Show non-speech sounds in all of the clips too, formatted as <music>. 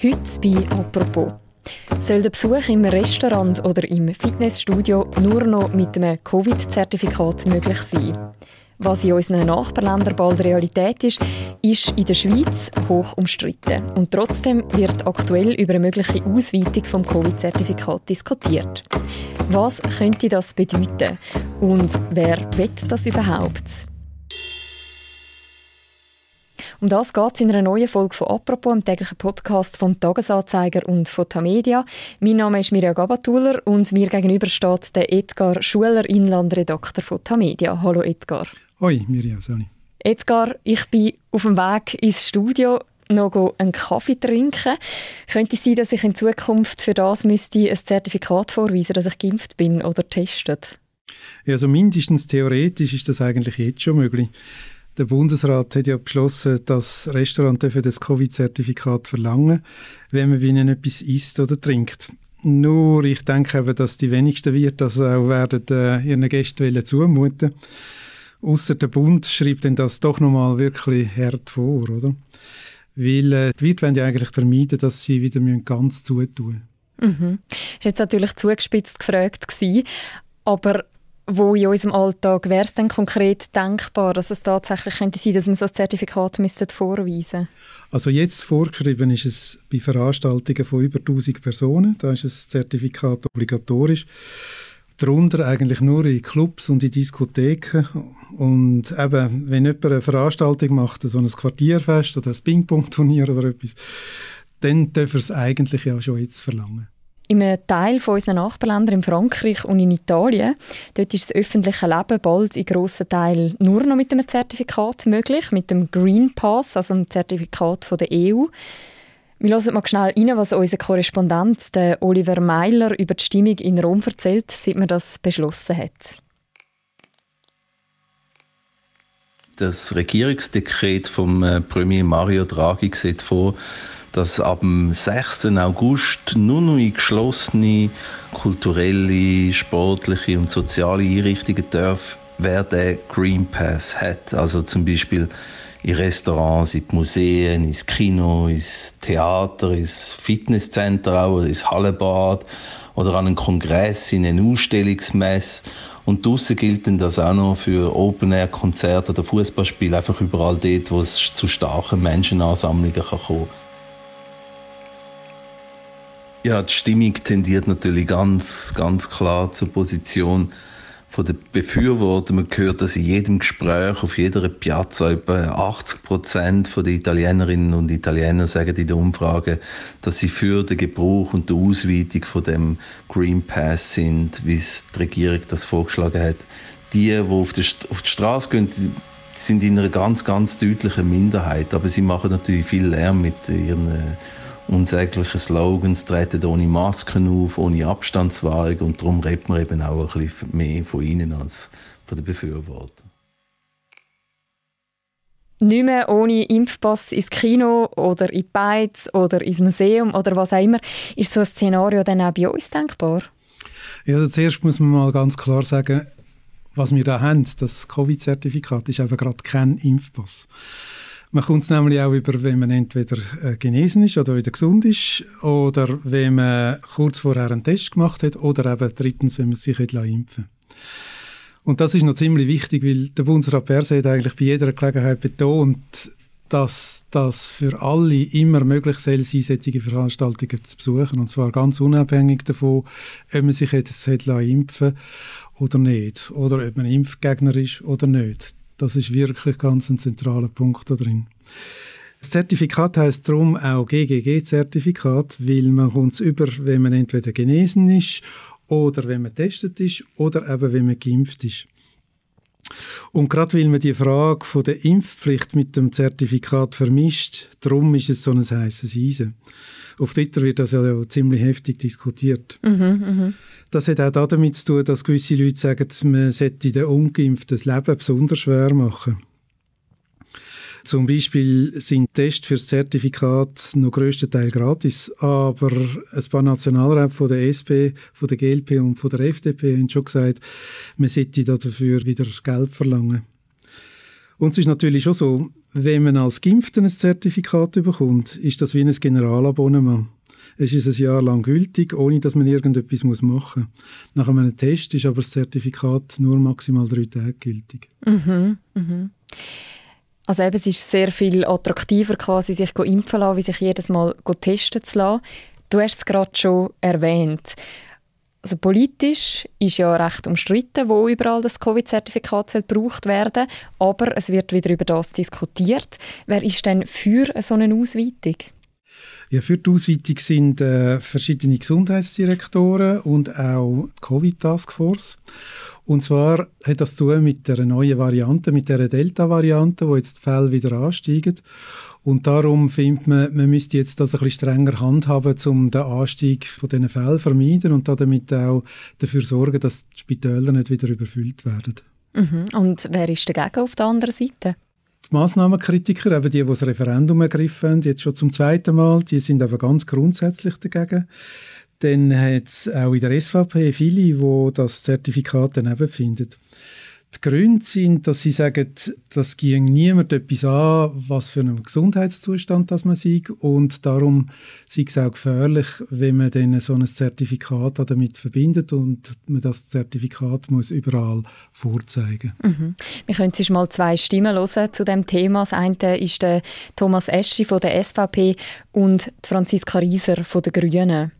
Heute bei «Apropos». Soll der Besuch im Restaurant oder im Fitnessstudio nur noch mit einem Covid-Zertifikat möglich sein? Was in unseren Nachbarländern bald Realität ist, ist in der Schweiz hoch umstritten. Und trotzdem wird aktuell über eine mögliche Ausweitung vom Covid-Zertifikat diskutiert. Was könnte das bedeuten? Und wer will das überhaupt? Um das geht es in einer neuen Folge von «Apropos», dem täglichen Podcast vom «Tagesanzeiger» und von «Tamedia». Mein Name ist Mirja Gabatuller und mir gegenüber steht der Edgar Schuler, Inlandredakteur von «Tamedia». Hallo Edgar. Hoi Mirja, Sali. Edgar, ich bin auf dem Weg ins Studio noch einen Kaffee trinken. Könnte es sein, dass ich in Zukunft für das müsste ein Zertifikat vorweisen, dass ich geimpft bin oder testet? Ja, also mindestens theoretisch ist das eigentlich jetzt schon möglich. Der Bundesrat hat ja beschlossen, dass Restaurants das Covid-Zertifikat verlangen wenn man bei ihnen etwas isst oder trinkt. Nur, ich denke eben, dass die wenigsten wird das auch werden äh, ihren Gästen zumuten Außer der Bund schreibt denn das doch nochmal wirklich hart vor, oder? Weil äh, die Wirte wollen ja eigentlich vermeiden, dass sie wieder ganz zutun müssen. Mhm. Das war jetzt natürlich zugespitzt gefragt, gewesen, aber wo in unserem Alltag wäre es denn konkret denkbar, dass es tatsächlich könnte sein, dass man so ein Zertifikat müsste vorweisen Also jetzt vorgeschrieben ist es bei Veranstaltungen von über 1000 Personen, da ist das Zertifikat obligatorisch. Darunter eigentlich nur in Clubs und in Diskotheken. Und eben, wenn jemand eine Veranstaltung macht, so ein Quartierfest oder ein Ping-Pong-Turnier oder etwas, dann darf er es eigentlich ja schon jetzt verlangen. In einem Teil von unseren Nachbarländern, in Frankreich und in Italien, dort ist das öffentliche Leben bald in grossen Teilen nur noch mit einem Zertifikat möglich, mit dem Green Pass, also einem Zertifikat von der EU. Wir hören mal schnell rein, was unser Korrespondent der Oliver Meiler über die Stimmung in Rom erzählt, seit man das beschlossen hat. Das Regierungsdekret vom äh, Premier Mario Draghi sieht vor, dass ab dem 6. August nur noch in geschlossene kulturelle, sportliche und soziale Einrichtungen darf, wer den Green Pass hat. Also zum Beispiel in Restaurants, in Museen, ins Kino, ins Theater, ins Fitnesscenter auch, ins Hallenbad oder an einen Kongress, in eine Ausstellungsmesse. Und draussen gilt dann das auch noch für Open-Air-Konzerte oder Fußballspiele, einfach überall dort, wo es zu starken Menschenansammlungen kommen kann. Ja, die Stimmung tendiert natürlich ganz, ganz klar zur Position von den Befürwortern. Man hört, dass in jedem Gespräch, auf jeder Piazza, etwa 80 Prozent der Italienerinnen und Italiener sagen in der Umfrage, dass sie für den Gebrauch und die Ausweitung von dem Green Pass sind, wie es die Regierung das vorgeschlagen hat. Die, die auf die, auf die Straße gehen, sind in einer ganz, ganz deutlichen Minderheit, aber sie machen natürlich viel Lärm mit ihren unsägliche Slogans, treten ohne Masken auf, ohne Abstandswahrung und darum redet man eben auch ein bisschen mehr von ihnen als von den Befürwortern. Nicht mehr ohne Impfpass ins Kino oder in die Beiz oder ins Museum oder was auch immer. Ist so ein Szenario dann auch bei uns denkbar? Ja, also zuerst muss man mal ganz klar sagen, was wir da haben, das Covid-Zertifikat, ist einfach gerade kein Impfpass. Man kommt es nämlich auch über, wenn man entweder äh, genesen ist oder wieder gesund ist oder wenn man kurz vorher einen Test gemacht hat oder eben drittens, wenn man sich impfen Und das ist noch ziemlich wichtig, weil der Bundesrat Perse hat eigentlich bei jeder Gelegenheit betont, dass das für alle immer möglich sein soll, solche Veranstaltungen zu besuchen. Und zwar ganz unabhängig davon, ob man sich jetzt impfen oder nicht. Oder ob man Impfgegner ist oder nicht. Das ist wirklich ganz ein zentraler Punkt da drin. Das Zertifikat heißt darum auch GGG-Zertifikat, weil man kommt über, wenn man entweder genesen ist oder wenn man testet ist oder eben wenn man geimpft ist. Und gerade weil man die Frage von der Impfpflicht mit dem Zertifikat vermischt, darum ist es so ein heißes Eisen. Auf Twitter wird das ja ziemlich heftig diskutiert. Mhm, mh. Das hat auch damit zu tun, dass gewisse Leute sagen, man sollte den Ungeimpften das Leben besonders schwer machen. Zum Beispiel sind Tests für das Zertifikat noch größtenteils gratis, aber ein paar Nationalräte von der SP, von der GLP und von der FDP haben schon gesagt, man sollte dafür wieder Geld verlangen. Und es ist natürlich schon so, wenn man als Geimpfter ein Zertifikat bekommt, ist das wie ein Generalabonnement. Es ist ein Jahr lang gültig, ohne dass man irgendetwas machen muss. Nach einem Test ist aber das Zertifikat nur maximal drei Tage gültig. Mhm, mhm. Also eben, es ist sehr viel attraktiver, quasi sich impfen zu lassen, wie sich jedes Mal testen zu lassen. Du hast es gerade schon erwähnt. Also politisch ist ja recht umstritten, wo überall das Covid-Zertifikat gebraucht werden aber es wird wieder über das diskutiert. Wer ist denn für so eine Ausweitung? Ja, für die Ausweitung sind äh, verschiedene Gesundheitsdirektoren und auch die Covid-Taskforce. Und zwar hat das zu tun mit der neuen Variante, mit der Delta-Variante, wo jetzt die Fälle wieder ansteigen. Und darum findet man, man müsste jetzt das ein bisschen strenger handhaben, um den Anstieg von diesen Fällen zu vermeiden und damit auch dafür sorgen, dass die Spitäler nicht wieder überfüllt werden. Mhm. Und wer ist dagegen auf der anderen Seite? Die Massnahmenkritiker, eben die, die das Referendum ergriffen haben, jetzt schon zum zweiten Mal, die sind aber ganz grundsätzlich dagegen. Dann hat es auch in der SVP viele, die das Zertifikat daneben finden. Die Gründe sind, dass sie sagen, das ging niemand etwas an, was für einen Gesundheitszustand das man sieht und darum sei es auch gefährlich, wenn man dann so ein Zertifikat damit verbindet und man das Zertifikat muss überall vorzeigen. Mhm. Wir können jetzt mal zwei Stimmen hören zu dem Thema. Das eine ist der Thomas Eschi von der SVP und Franziska Rieser von der Grünen.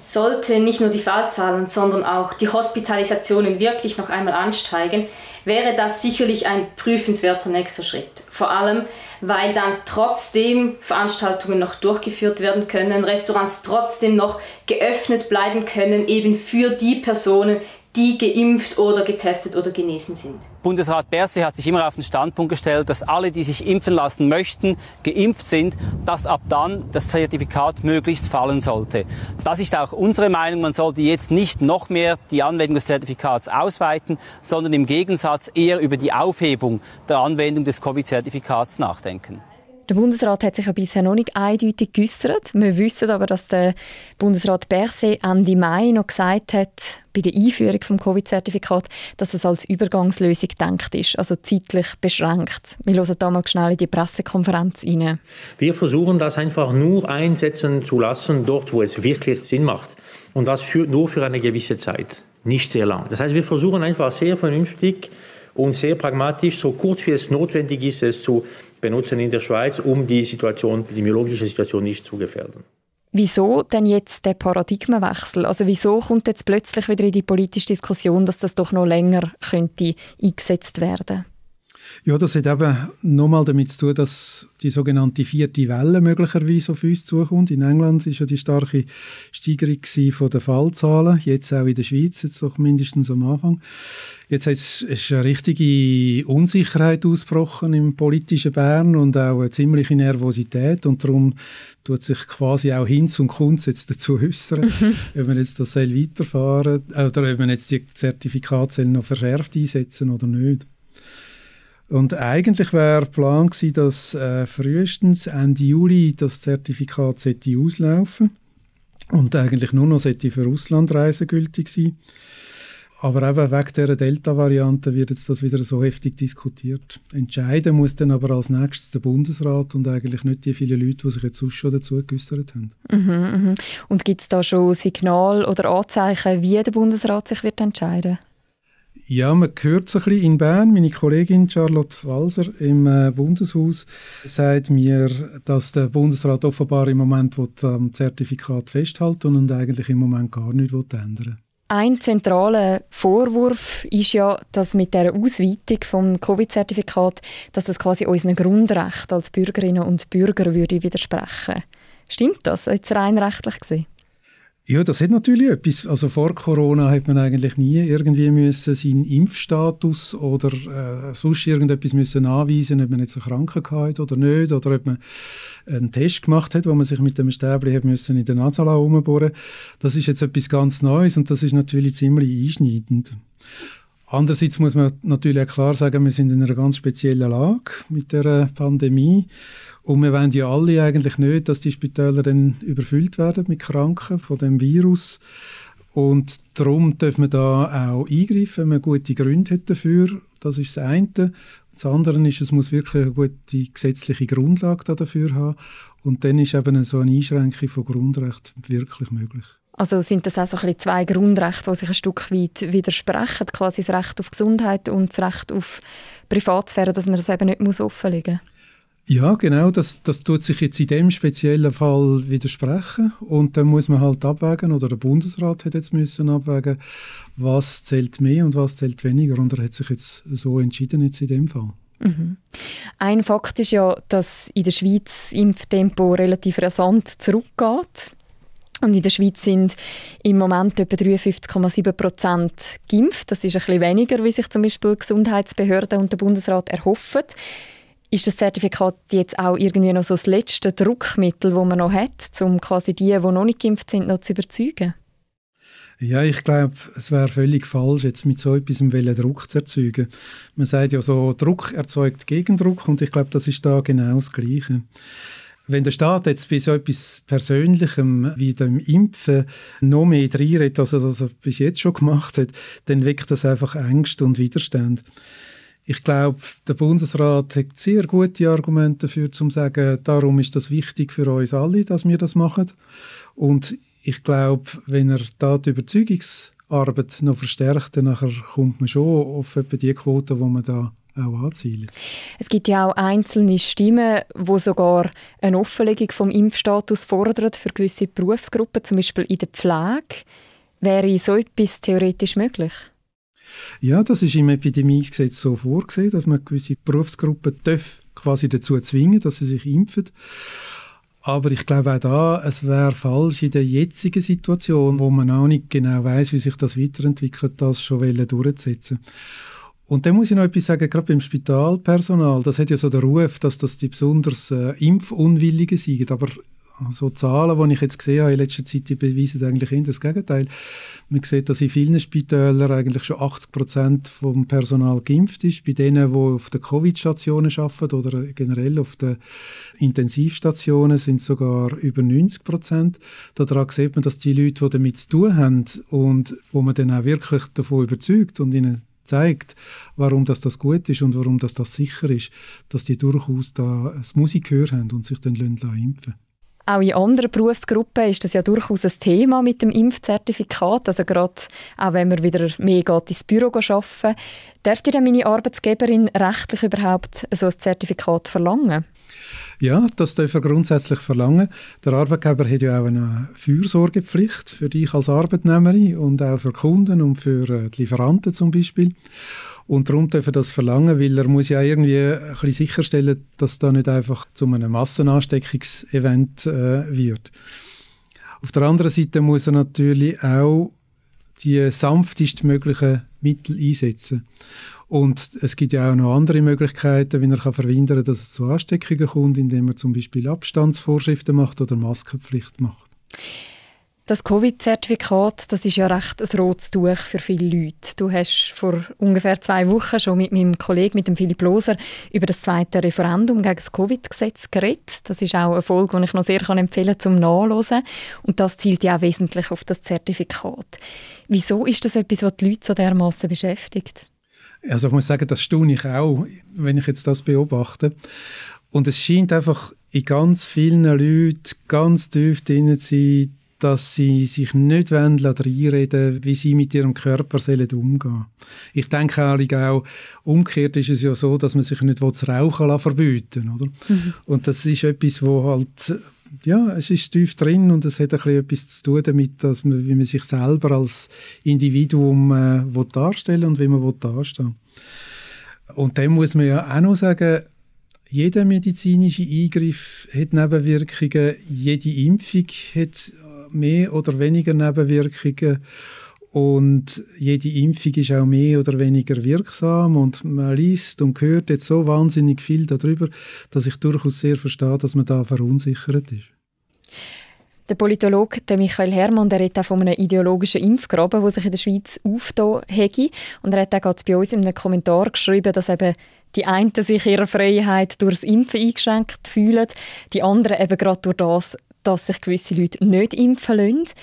Sollte nicht nur die Fallzahlen, sondern auch die Hospitalisationen wirklich noch einmal ansteigen, wäre das sicherlich ein prüfenswerter nächster Schritt. Vor allem, weil dann trotzdem Veranstaltungen noch durchgeführt werden können, Restaurants trotzdem noch geöffnet bleiben können, eben für die Personen, die geimpft oder getestet oder genesen sind. Bundesrat Berse hat sich immer auf den Standpunkt gestellt, dass alle, die sich impfen lassen möchten, geimpft sind, dass ab dann das Zertifikat möglichst fallen sollte. Das ist auch unsere Meinung. Man sollte jetzt nicht noch mehr die Anwendung des Zertifikats ausweiten, sondern im Gegensatz eher über die Aufhebung der Anwendung des Covid-Zertifikats nachdenken. Der Bundesrat hat sich ja bisher noch nicht eindeutig geäußert. Wir wissen aber, dass der Bundesrat Berset Ende Mai noch gesagt hat, bei der Einführung des Covid-Zertifikats, dass es als Übergangslösung gedacht ist, also zeitlich beschränkt. Wir hören da mal schnell in die Pressekonferenz rein. Wir versuchen das einfach nur einsetzen zu lassen, dort wo es wirklich Sinn macht. Und das für, nur für eine gewisse Zeit, nicht sehr lang. Das heißt, wir versuchen einfach sehr vernünftig und sehr pragmatisch, so kurz wie es notwendig ist, es zu benutzen in der Schweiz, um die Situation, die epidemiologische Situation nicht zu gefährden. Wieso denn jetzt der Paradigmenwechsel? Also wieso kommt jetzt plötzlich wieder in die politische Diskussion, dass das doch noch länger könnte eingesetzt werden? Ja, das hat eben nochmal damit zu tun, dass die sogenannte vierte Welle möglicherweise auf uns zukommt. In England war ja die starke Steigerung von den Fallzahlen, jetzt auch in der Schweiz, jetzt doch mindestens am Anfang. Jetzt ist eine richtige Unsicherheit ausgebrochen im politischen Bern und auch eine ziemliche Nervosität und darum tut sich quasi auch Hinz und Kunz jetzt dazu äußern, mhm. <laughs> ob man jetzt das weiterfahren oder ob man jetzt die Zertifikate noch verschärft einsetzen oder nicht. Und eigentlich wäre Plan gewesen, dass äh, frühestens Ende Juli das Zertifikat sollte auslaufen und eigentlich nur noch sollte für Auslandreisen gültig sein. Aber eben wegen dieser Delta-Variante wird jetzt das wieder so heftig diskutiert. Entscheiden muss dann aber als nächstes der Bundesrat und eigentlich nicht die vielen Leute, die sich jetzt schon dazu geäußert haben. Mhm, mhm. Und gibt es da schon Signal oder Anzeichen, wie der Bundesrat sich wird entscheiden ja, man hört es ein bisschen in Bern. Meine Kollegin Charlotte Walser im äh, Bundeshaus sagt mir, dass der Bundesrat offenbar im Moment am Zertifikat festhalten und eigentlich im Moment gar nichts ändern will. Ein zentraler Vorwurf ist ja, dass mit der Ausweitung vom Covid-Zertifikat, dass das quasi unseren Grundrechten als Bürgerinnen und Bürger würde widersprechen. Stimmt das jetzt rein rechtlich gesehen? Ja, das hat natürlich etwas. Also vor Corona hat man eigentlich nie irgendwie müssen seinen Impfstatus oder äh, sonst irgendetwas müssen anweisen, ob man jetzt eine Krankheit oder nicht, oder ob man einen Test gemacht hat, wo man sich mit dem Stäbli hat müssen in der Nase herumbohren. Das ist jetzt etwas ganz Neues und das ist natürlich ziemlich einschneidend. Andererseits muss man natürlich auch klar sagen, wir sind in einer ganz speziellen Lage mit der Pandemie. Und wir wollen ja alle eigentlich nicht, dass die Spitäler dann überfüllt werden mit Kranken von dem Virus. Und darum dürfen wir da auch eingreifen, wenn man gute Gründe hat dafür. Das ist das eine. Das andere ist, es muss wirklich eine gute gesetzliche Grundlage dafür haben. Und dann ist eben so eine Einschränkung von Grundrechten wirklich möglich. Also sind das auch so zwei Grundrechte, die sich ein Stück weit widersprechen, quasi das Recht auf Gesundheit und das Recht auf Privatsphäre, dass man das eben nicht offenlegen muss? Ja, genau, das, das tut sich jetzt in dem speziellen Fall widersprechen und dann muss man halt abwägen, oder der Bundesrat hat jetzt müssen abwägen, was zählt mehr und was zählt weniger und er hat sich jetzt so entschieden jetzt in dem Fall. Mhm. Ein Fakt ist ja, dass in der Schweiz das Impftempo relativ rasant zurückgeht. Und in der Schweiz sind im Moment etwa 53,7 Prozent geimpft. Das ist ein bisschen weniger, wie sich zum Beispiel Gesundheitsbehörden und der Bundesrat erhoffen. Ist das Zertifikat jetzt auch irgendwie noch so das letzte Druckmittel, das man noch hat, um quasi die, die noch nicht geimpft sind, noch zu überzeugen? Ja, ich glaube, es wäre völlig falsch, jetzt mit so etwas Druck zu erzeugen. Man sagt ja so, Druck erzeugt Gegendruck und ich glaube, das ist da genau das Gleiche. Wenn der Staat jetzt bei so etwas Persönlichem wie dem Impfen noch mehr reinredet, als er das bis jetzt schon gemacht hat, dann weckt das einfach Ängste und Widerstand. Ich glaube, der Bundesrat hat sehr gute Argumente dafür, zu sagen, darum ist das wichtig für uns alle, dass wir das machen. Und ich glaube, wenn er da die Überzeugungsarbeit noch verstärkt, dann kommt man schon auf etwa die Quote, die man da auch anzielen. Es gibt ja auch einzelne Stimmen, die sogar eine Offenlegung vom Impfstatus fordern für gewisse Berufsgruppen, zum Beispiel in der Pflege. Wäre so etwas theoretisch möglich? Ja, das ist im Epidemiegesetz so vorgesehen, dass man gewisse Berufsgruppen darf quasi dazu zwingen, dass sie sich impfen. Aber ich glaube auch da, es wäre falsch in der jetzigen Situation, wo man auch nicht genau weiß, wie sich das weiterentwickelt, das schon durchzusetzen. Und dann muss ich noch etwas sagen, gerade beim Spitalpersonal, das hat ja so den Ruf, dass das die besonders äh, Impfunwilligen sind, aber so Zahlen, die ich jetzt gesehen habe in letzter Zeit, die beweisen eigentlich eher das Gegenteil. Man sieht, dass in vielen Spitälern eigentlich schon 80 Prozent vom Personal geimpft ist. Bei denen, die auf den Covid-Stationen arbeiten oder generell auf den Intensivstationen, sind sogar über 90 Prozent. Daran sieht man, dass die Leute, die damit zu tun haben und wo man dann auch wirklich davon überzeugt und ihnen zeigt, warum das, das gut ist und warum das, das sicher ist, dass die durchaus da das Musikgehör haben und sich dann impfen lassen. Auch in anderen Berufsgruppen ist das ja durchaus ein Thema mit dem Impfzertifikat. Also gerade auch wenn man wieder mehr geht ins Büro arbeiten Darf dir meine Arbeitsgeberin rechtlich überhaupt so ein Zertifikat verlangen? Ja, das darf er grundsätzlich verlangen. Der Arbeitgeber hat ja auch eine Fürsorgepflicht für dich als Arbeitnehmerin und auch für Kunden und für äh, die Lieferanten zum Beispiel. Und darum darf er das verlangen, weil er muss ja irgendwie ein bisschen sicherstellen, dass da nicht einfach zu einem Massenansteckungsevent äh, wird. Auf der anderen Seite muss er natürlich auch die sanftest möglichen Mittel einsetzen. Und es gibt ja auch noch andere Möglichkeiten, wie er kann verhindern kann, dass es zu Ansteckungen kommt, indem er zum Beispiel Abstandsvorschriften macht oder Maskenpflicht macht. Das Covid-Zertifikat, das ist ja recht ein rotes Tuch für viele Leute. Du hast vor ungefähr zwei Wochen schon mit meinem Kollegen, mit dem Philipp Loser, über das zweite Referendum gegen das Covid-Gesetz geredet. Das ist auch eine Folge, die ich noch sehr empfehlen kann zum Nachlesen. Und das zielt ja auch wesentlich auf das Zertifikat. Wieso ist das etwas, was die Leute so dermaßen beschäftigt? Also ich muss sagen, das staune ich auch, wenn ich jetzt das beobachte. Und es scheint einfach in ganz vielen Leuten ganz tief drin zu sein, dass sie sich nicht reinreden wie sie mit ihrem Körper sollen umgehen Ich denke auch, umgekehrt ist es ja so, dass man sich nicht das Rauchen verbieten oder? Mhm. Und das ist etwas, wo halt ja, es ist tief drin und es hat ein etwas zu tun damit, dass man, wie man sich selber als Individuum äh, darstellen und wie man dastehen Und dann muss man ja auch noch sagen, jeder medizinische Eingriff hat Nebenwirkungen, jede Impfung hat mehr oder weniger Nebenwirkungen und jede Impfung ist auch mehr oder weniger wirksam und man liest und hört jetzt so wahnsinnig viel darüber, dass ich durchaus sehr verstehe, dass man da verunsichert ist. Der Politologe Michael Herrmann der redet auch von einem ideologischen Impfgraben, der sich in der Schweiz aufgetan hätte. Und er hat auch bei uns in einem Kommentar geschrieben, dass eben die einen sich ihrer Freiheit durch das Impfen eingeschränkt fühlen, die anderen eben gerade durch das, dass sich gewisse Leute nicht impfen lassen.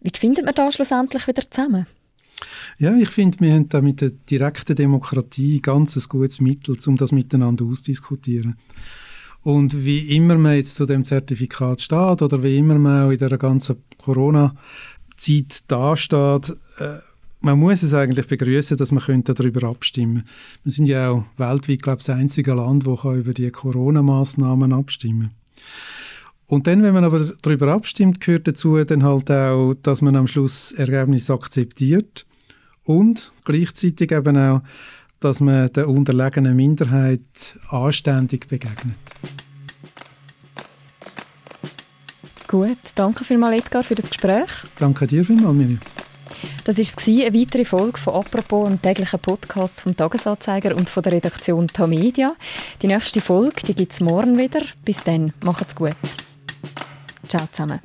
Wie findet man da schlussendlich wieder zusammen? Ja, ich finde, wir haben da mit der direkten Demokratie ganz ein gutes Mittel, um das miteinander auszudiskutieren. Und wie immer man jetzt zu dem Zertifikat steht oder wie immer man auch in der ganzen Corona-Zeit dasteht, äh, man muss es eigentlich begrüßen, dass man darüber abstimmen könnte. Wir sind ja auch weltweit, glaube ich, das einzige Land, das über die Corona-Maßnahmen abstimmen kann. Und dann, wenn man aber darüber abstimmt, gehört dazu dann halt auch, dass man am Schluss Ergebnis akzeptiert und gleichzeitig eben auch, dass man der unterlegenen Minderheit anständig begegnet. Gut, danke vielmals Edgar für das Gespräch. Danke dir vielmals, Miriam. Das war eine weitere Folge von «Apropos», einem täglichen Podcast vom «Tagesanzeiger» und von der Redaktion Tamedia. Die nächste Folge gibt es morgen wieder. Bis dann, macht's gut. Ciao zusammen.